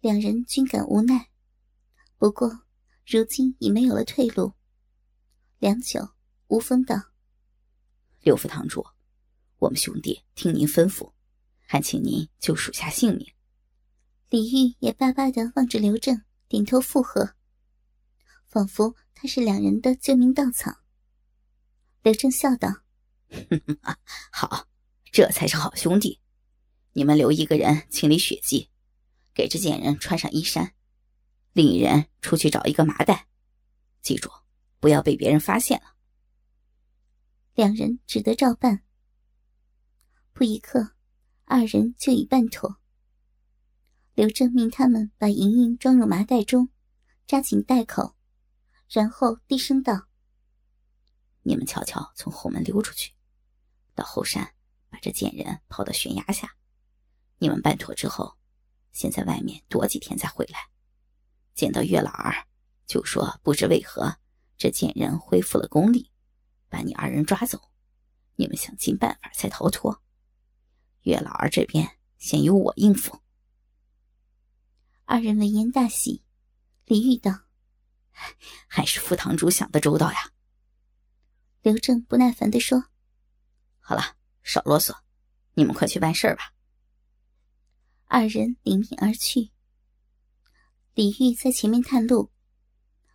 两人均感无奈，不过如今已没有了退路。良久，吴峰道：“六副堂主，我们兄弟听您吩咐，还请您救属下性命。”李玉也巴巴的望着刘正，点头附和，仿佛他是两人的救命稻草。刘正笑道：“好，这才是好兄弟。你们留一个人清理血迹，给这贱人穿上衣衫，另一人出去找一个麻袋，记住。”不要被别人发现了。两人只得照办。不一刻，二人就已办妥。刘正命他们把莹莹装入麻袋中，扎紧袋口，然后低声道：“你们悄悄从后门溜出去，到后山把这贱人抛到悬崖下。你们办妥之后，先在外面躲几天再回来。见到月老儿，就说不知为何。”这贱人恢复了功力，把你二人抓走，你们想尽办法才逃脱。月老儿这边先由我应付。二人闻言大喜，李玉道：“还是副堂主想的周到呀。”刘正不耐烦地说：“好了，少啰嗦，你们快去办事吧。”二人领命而去。李玉在前面探路。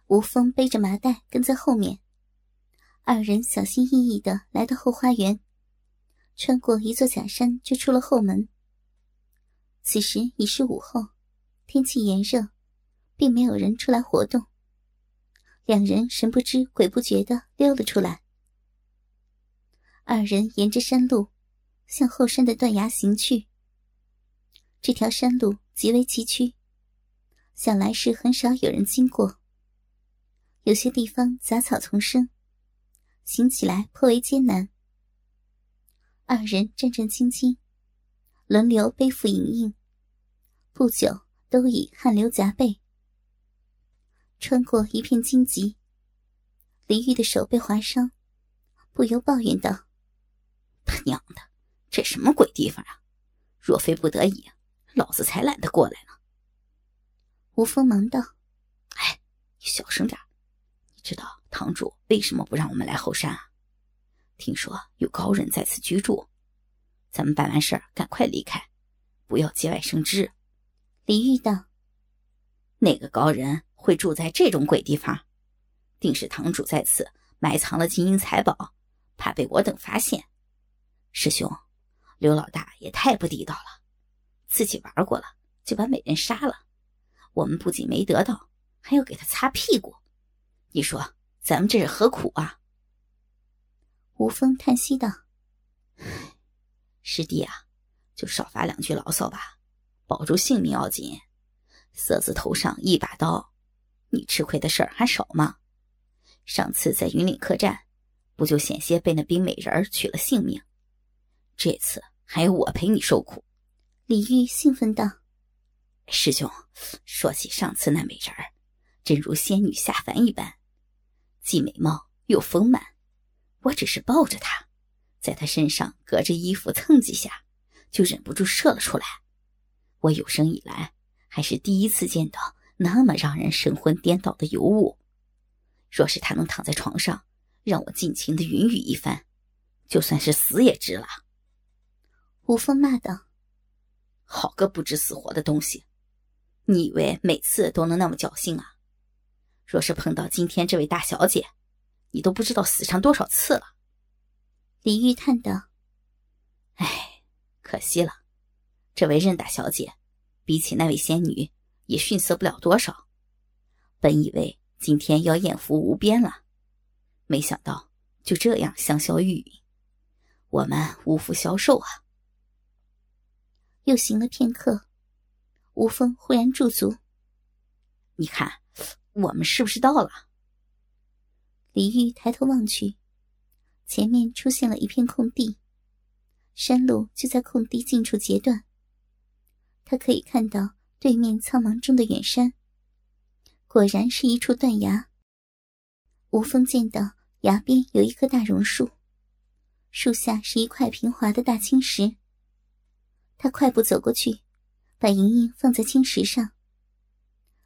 吴峰背着麻袋跟在后面，二人小心翼翼的来到后花园，穿过一座假山就出了后门。此时已是午后，天气炎热，并没有人出来活动。两人神不知鬼不觉的溜了出来。二人沿着山路向后山的断崖行去。这条山路极为崎岖，想来是很少有人经过。有些地方杂草丛生，行起来颇为艰难。二人战战兢兢，轮流背负莹莹，不久都已汗流浃背。穿过一片荆棘，李玉的手被划伤，不由抱怨道：“他娘的，这什么鬼地方啊！若非不得已，老子才懒得过来呢。”吴峰忙道：“哎，你小声点你。”知道堂主为什么不让我们来后山啊？听说有高人在此居住，咱们办完事儿赶快离开，不要节外生枝。李玉道：“哪个高人会住在这种鬼地方？定是堂主在此埋藏了金银财宝，怕被我等发现。师兄，刘老大也太不地道了，自己玩过了就把美人杀了，我们不仅没得到，还要给他擦屁股。”你说咱们这是何苦啊？吴峰叹息道：“师弟啊，就少发两句牢骚吧，保住性命要紧。色子头上一把刀，你吃亏的事儿还少吗？上次在云岭客栈，不就险些被那冰美人取了性命？这次还有我陪你受苦。”李玉兴奋道：“师兄，说起上次那美人儿，真如仙女下凡一般。”既美貌又丰满，我只是抱着她，在她身上隔着衣服蹭几下，就忍不住射了出来。我有生以来还是第一次见到那么让人神魂颠倒的尤物。若是她能躺在床上，让我尽情的云雨一番，就算是死也值了。吴峰骂道：“好个不知死活的东西！你以为每次都能那么侥幸啊？”若是碰到今天这位大小姐，你都不知道死上多少次了。”李玉叹道。“哎，可惜了，这位任大小姐，比起那位仙女也逊色不了多少。本以为今天要艳福无边了，没想到就这样香消玉殒，我们无福消受啊！”又行了片刻，吴峰忽然驻足，你看。我们是不是到了？李玉抬头望去，前面出现了一片空地，山路就在空地近处截断。他可以看到对面苍茫中的远山，果然是一处断崖。吴峰见到崖边有一棵大榕树，树下是一块平滑的大青石。他快步走过去，把莹莹放在青石上，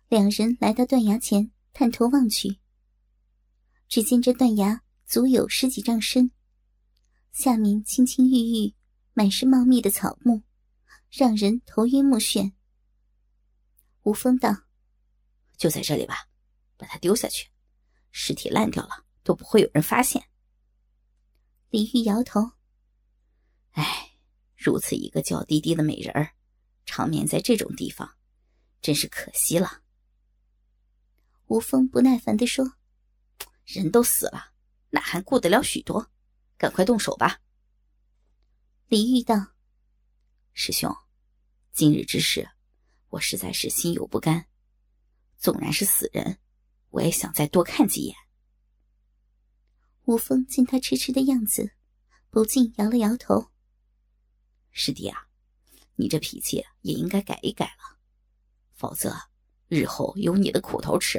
两人来到断崖前，探头望去，只见这断崖足有十几丈深，下面青青郁郁，满是茂密的草木，让人头晕目眩。吴峰道：“就在这里吧，把它丢下去，尸体烂掉了都不会有人发现。”李玉摇头：“哎，如此一个娇滴滴的美人儿，长眠在这种地方，真是可惜了。”吴峰不耐烦地说：“人都死了，哪还顾得了许多？赶快动手吧。”李玉道：“师兄，今日之事，我实在是心有不甘。纵然是死人，我也想再多看几眼。”吴峰见他痴痴的样子，不禁摇了摇头：“师弟啊，你这脾气也应该改一改了，否则日后有你的苦头吃。”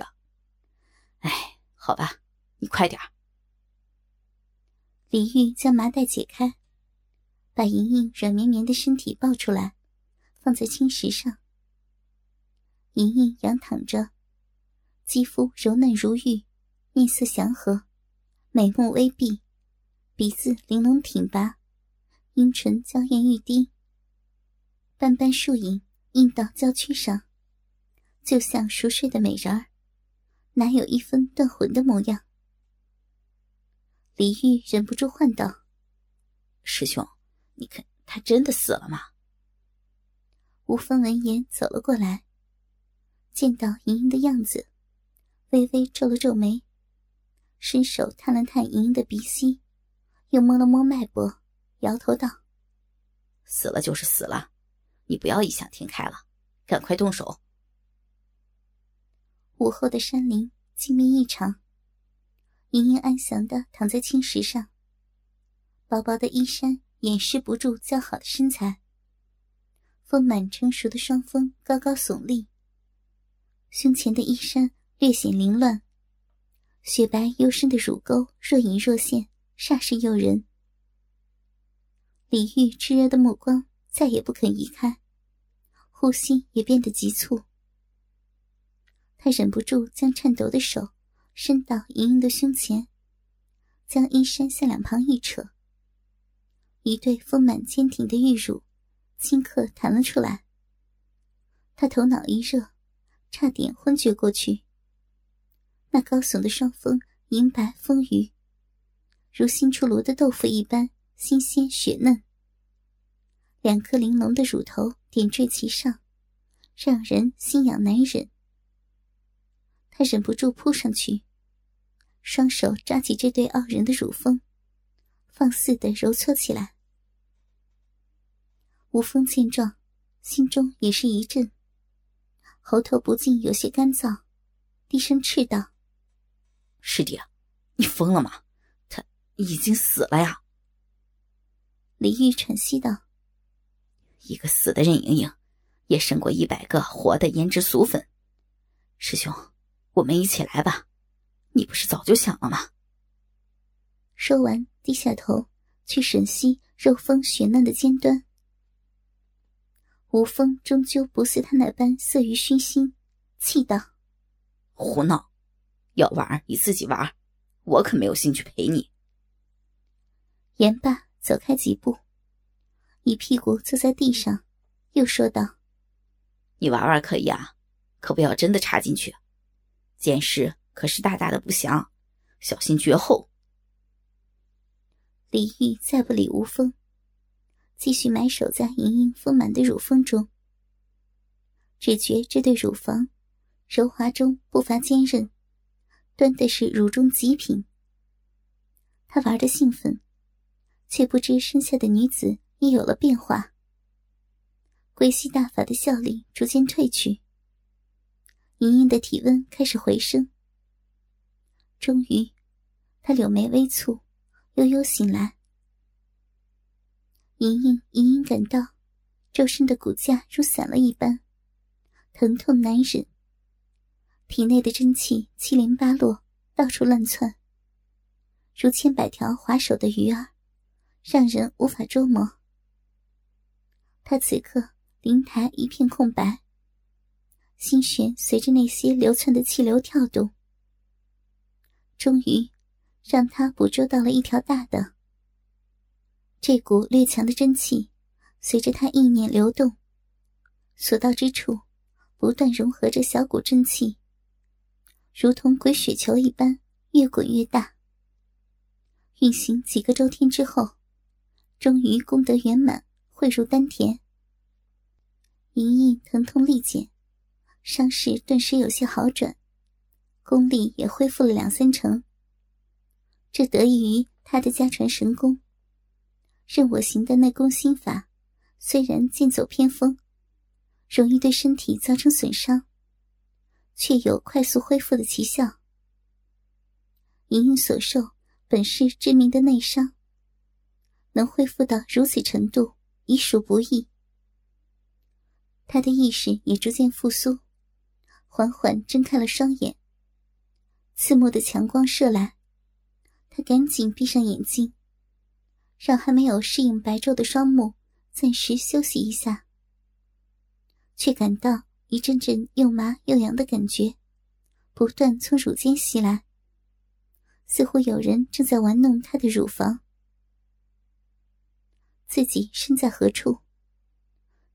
哎，好吧，你快点李玉将麻袋解开，把莹莹软绵绵的身体抱出来，放在青石上。莹莹仰躺着，肌肤柔嫩如玉，面色祥和，美目微闭，鼻子玲珑挺拔，阴唇娇艳欲滴，斑斑树影映到娇躯上，就像熟睡的美人儿。哪有一分断魂的模样？李玉忍不住唤道：“师兄，你看他真的死了吗？”吴峰闻言走了过来，见到莹莹的样子，微微皱了皱眉，伸手探了探莹莹的鼻息，又摸了摸脉搏，摇头道：“死了就是死了，你不要异想天开了，赶快动手。”午后的山林静谧异常，盈盈安详的躺在青石上，薄薄的衣衫掩饰不住姣好的身材。丰满成熟的双峰高高耸立，胸前的衣衫略显凌乱，雪白幽深的乳沟若隐若现，煞是诱人。李玉炽热的目光再也不肯移开，呼吸也变得急促。他忍不住将颤抖的手伸到莹莹的胸前，将衣衫向两旁一扯，一对丰满坚挺的玉乳顷刻弹了出来。他头脑一热，差点昏厥过去。那高耸的双峰银白丰腴，如新出炉的豆腐一般新鲜雪嫩，两颗玲珑的乳头点缀其上，让人心痒难忍。他忍不住扑上去，双手抓起这对傲人的乳峰，放肆的揉搓起来。吴峰见状，心中也是一震，喉头不禁有些干燥，低声斥道：“师弟，你疯了吗？他已经死了呀！”李玉喘息道：“一个死的任盈盈，也胜过一百个活的胭脂俗粉。师兄。”我们一起来吧，你不是早就想了吗？说完，低下头去吮吸肉峰雪嫩的尖端。吴峰终究不似他那般色欲熏心，气道：“胡闹！要玩你自己玩，我可没有兴趣陪你。”言罢，走开几步，一屁股坐在地上，又说道：“你玩玩可以啊，可不要真的插进去。”见识可是大大的不祥，小心绝后。李玉再不理吴峰，继续埋首在莹莹丰满的乳峰中，只觉这对乳房柔滑中不乏坚韧，端的是乳中极品。他玩的兴奋，却不知身下的女子已有了变化，归西大法的效力逐渐褪去。莹莹的体温开始回升，终于，她柳眉微蹙，悠悠醒来。莹莹隐隐感到周身的骨架如散了一般，疼痛难忍，体内的真气七零八落，到处乱窜，如千百条滑手的鱼儿，让人无法捉摸。他此刻灵台一片空白。心弦随着那些流窜的气流跳动，终于让他捕捉到了一条大的。这股略强的真气，随着他意念流动，所到之处，不断融合着小股真气，如同滚雪球一般，越滚越大。运行几个周天之后，终于功德圆满，汇入丹田。莹莹疼痛力减，伤势顿时有些好转，功力也恢复了两三成。这得益于他的家传神功。任我行的内功心法，虽然剑走偏锋，容易对身体造成损伤，却有快速恢复的奇效。莹莹所受本是致命的内伤，能恢复到如此程度，已属不易。他的意识也逐渐复苏，缓缓睁开了双眼。刺目的强光射来，他赶紧闭上眼睛。让还没有适应白昼的双目暂时休息一下，却感到一阵阵又麻又痒的感觉，不断从乳间袭来，似乎有人正在玩弄他的乳房。自己身在何处？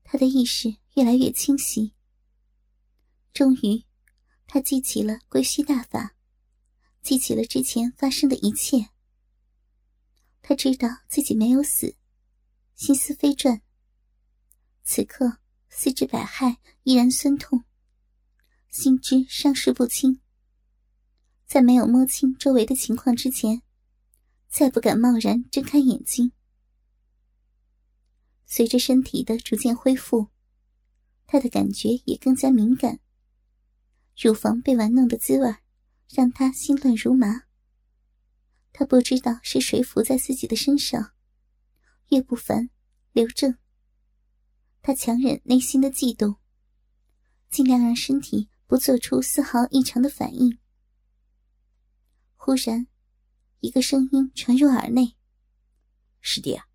他的意识越来越清晰。终于，他记起了归虚大法，记起了之前发生的一切。他知道自己没有死，心思飞转。此刻四肢百骸依然酸痛，心知伤势不轻。在没有摸清周围的情况之前，再不敢贸然睁开眼睛。随着身体的逐渐恢复，他的感觉也更加敏感。乳房被玩弄的滋味，让他心乱如麻。他不知道是谁伏在自己的身上，岳不凡、刘正。他强忍内心的悸动，尽量让身体不做出丝毫异常的反应。忽然，一个声音传入耳内：“师弟，啊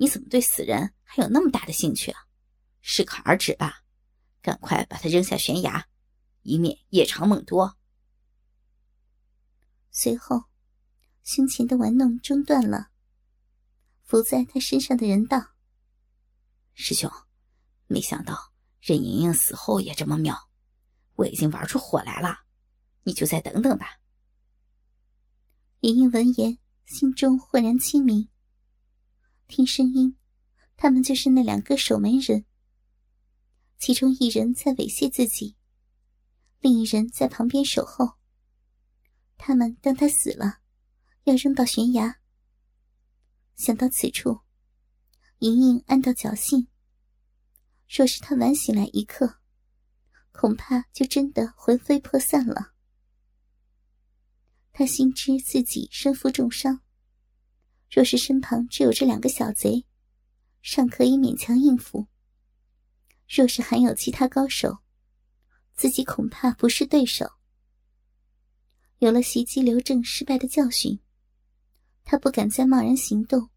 你怎么对死人还有那么大的兴趣啊？适可而止吧，赶快把他扔下悬崖，以免夜长梦多。”随后。胸前的玩弄中断了。伏在他身上的人道：“师兄，没想到任盈盈死后也这么妙，我已经玩出火来了，你就再等等吧。”盈盈闻言，心中豁然清明。听声音，他们就是那两个守门人。其中一人在猥亵自己，另一人在旁边守候。他们当他死了。要扔到悬崖。想到此处，莹莹暗道侥幸。若是他晚醒来一刻，恐怕就真的魂飞魄散了。他心知自己身负重伤，若是身旁只有这两个小贼，尚可以勉强应付；若是还有其他高手，自己恐怕不是对手。有了袭击刘正失败的教训。他不敢再贸然行动，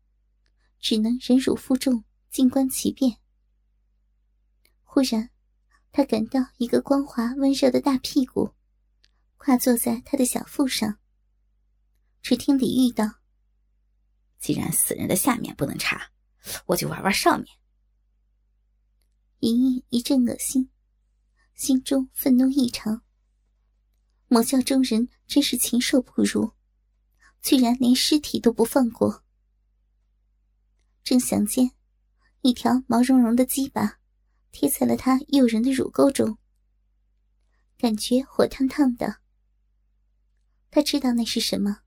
只能忍辱负重，静观其变。忽然，他感到一个光滑温热的大屁股跨坐在他的小腹上。只听李玉道：“既然死人的下面不能插，我就玩玩上面。”莹莹一阵恶心，心中愤怒异常。魔教中人真是禽兽不如。居然连尸体都不放过！正想间，一条毛茸茸的鸡巴贴在了他诱人的乳沟中，感觉火烫烫的。他知道那是什么。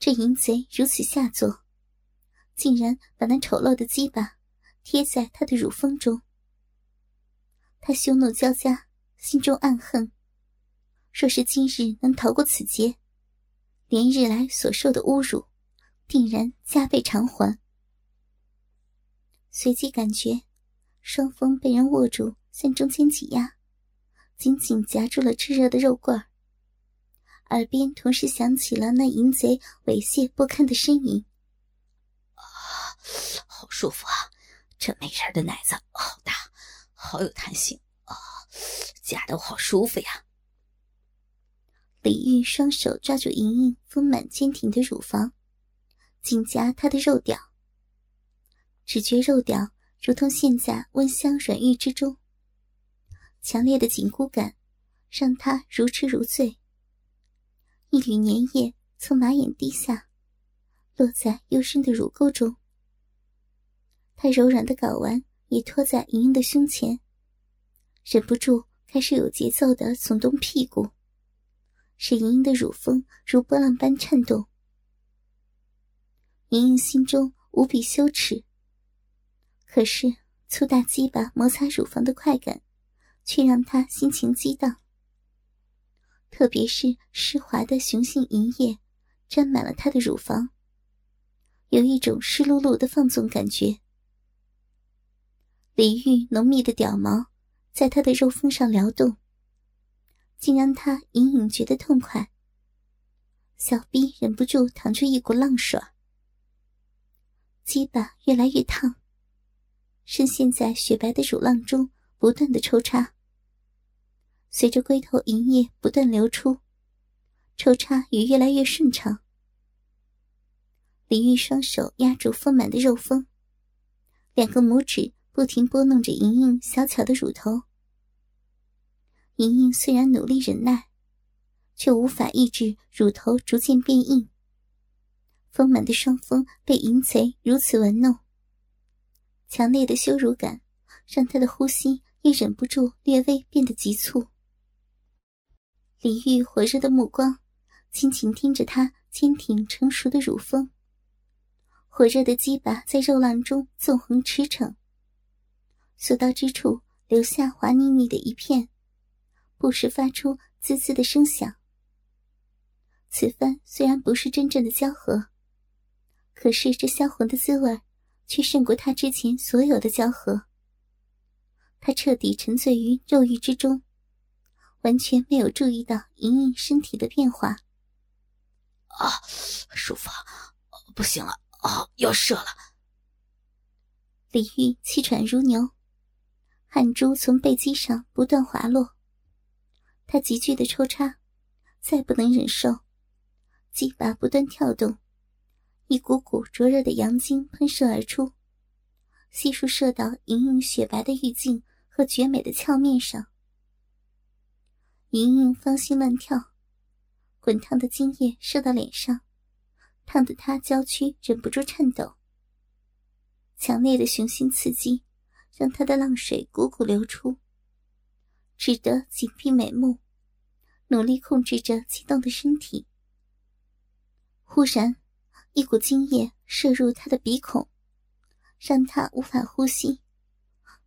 这淫贼如此下作，竟然把那丑陋的鸡巴贴在他的乳峰中。他羞怒交加，心中暗恨：若是今日能逃过此劫。连日来所受的侮辱，定然加倍偿还。随即感觉双峰被人握住，向中间挤压，紧紧夹住了炙热的肉棍儿。耳边同时响起了那淫贼猥亵不堪的呻吟：“啊，好舒服啊！这美人的奶子好大，好有弹性啊！夹得我好舒服呀。李玉双手抓住莹莹丰满坚挺的乳房，紧夹她的肉屌，只觉肉屌如同陷在温香软玉之中，强烈的紧箍感让她如痴如醉。一缕粘液从马眼滴下，落在幽深的乳沟中。他柔软的睾丸也托在莹莹的胸前，忍不住开始有节奏的耸动屁股，使莹莹的乳峰如波浪般颤动。莹莹心中无比羞耻，可是粗大鸡巴摩擦乳房的快感，却让她心情激荡。特别是湿滑的雄性银液，沾满了她的乳房，有一种湿漉漉的放纵感觉。李玉浓密的屌毛在她的肉峰上撩动，竟让她隐隐觉得痛快。小臂忍不住淌出一股浪水，鸡巴越来越烫，深陷在雪白的乳浪中，不断的抽插。随着龟头银液不断流出，抽插也越来越顺畅。李玉双手压住丰满的肉峰，两个拇指不停拨弄着莹莹小巧的乳头。莹莹虽然努力忍耐，却无法抑制乳头逐渐变硬。丰满的双峰被淫贼如此玩弄，强烈的羞辱感让她的呼吸也忍不住略微变得急促。李玉火热的目光，紧紧盯着他坚挺成熟的乳峰。火热的鸡巴在肉浪中纵横驰骋，所到之处留下滑腻腻的一片，不时发出滋滋的声响。此番虽然不是真正的交合，可是这销魂的滋味却胜过他之前所有的交合。他彻底沉醉于肉欲之中。完全没有注意到莹莹身体的变化。啊，舒服，不行了，啊，要射了！李玉气喘如牛，汗珠从背肌上不断滑落。他急剧的抽插，再不能忍受，鸡巴不断跳动，一股股灼热的阳精喷射而出，悉数射到莹莹雪白的玉颈和绝美的俏面上。莹莹芳心乱跳，滚烫的精液射到脸上，烫得她娇躯忍不住颤抖。强烈的雄性刺激让她的浪水汩汩流出，只得紧闭美目，努力控制着激动的身体。忽然，一股精液射入她的鼻孔，让她无法呼吸，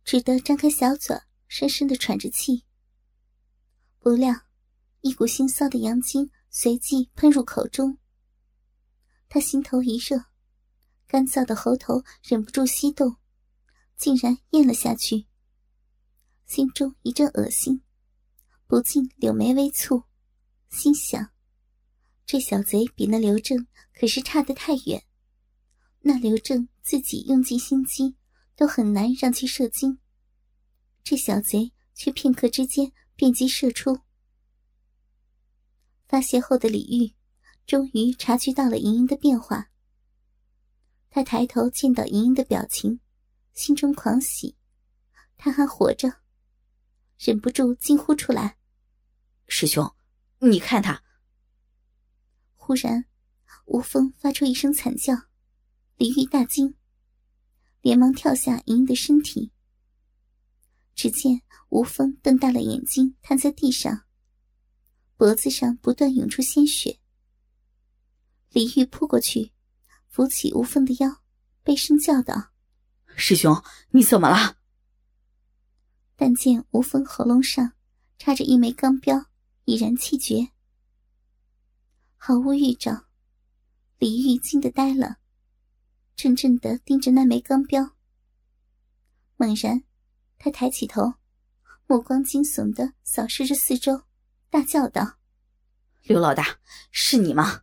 只得张开小嘴，深深的喘着气。不料，一股腥臊的阳精随即喷入口中。他心头一热，干燥的喉头忍不住吸动，竟然咽了下去。心中一阵恶心，不禁柳眉微蹙，心想：这小贼比那刘正可是差得太远。那刘正自己用尽心机，都很难让其射精，这小贼却片刻之间。便即射出。发泄后的李玉，终于察觉到了莹莹的变化。他抬头见到莹莹的表情，心中狂喜，他还活着，忍不住惊呼出来：“师兄，你看他！”忽然，吴峰发出一声惨叫，李玉大惊，连忙跳下莹莹的身体。只见吴峰瞪大了眼睛，瘫在地上，脖子上不断涌出鲜血。李玉扑过去，扶起吴峰的腰，悲声叫道：“师兄，你怎么了？”但见吴峰喉咙上插着一枚钢镖，已然气绝，毫无预兆。李玉惊得呆了，怔怔的盯着那枚钢镖，猛然。他抬起头，目光惊悚的扫视着四周，大叫道：“刘老大，是你吗？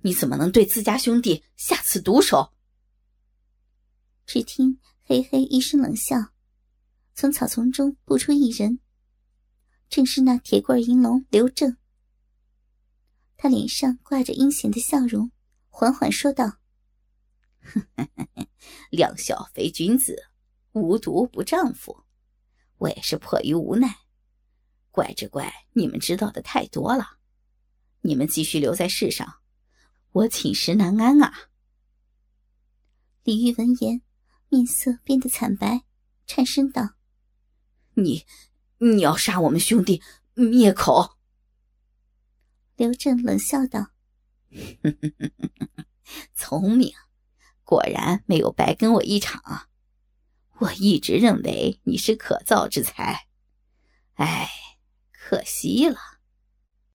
你怎么能对自家兄弟下此毒手？”只听嘿嘿一声冷笑，从草丛中步出一人，正是那铁棍银龙刘正。他脸上挂着阴险的笑容，缓缓说道：“两小非君子，无毒不丈夫。我也是迫于无奈，怪只怪你们知道的太多了。你们继续留在世上，我寝食难安啊。”李玉闻言，面色变得惨白，颤声道：“你，你要杀我们兄弟，灭口！”刘正冷笑道：“聪明，果然没有白跟我一场。我一直认为你是可造之才，哎，可惜了。”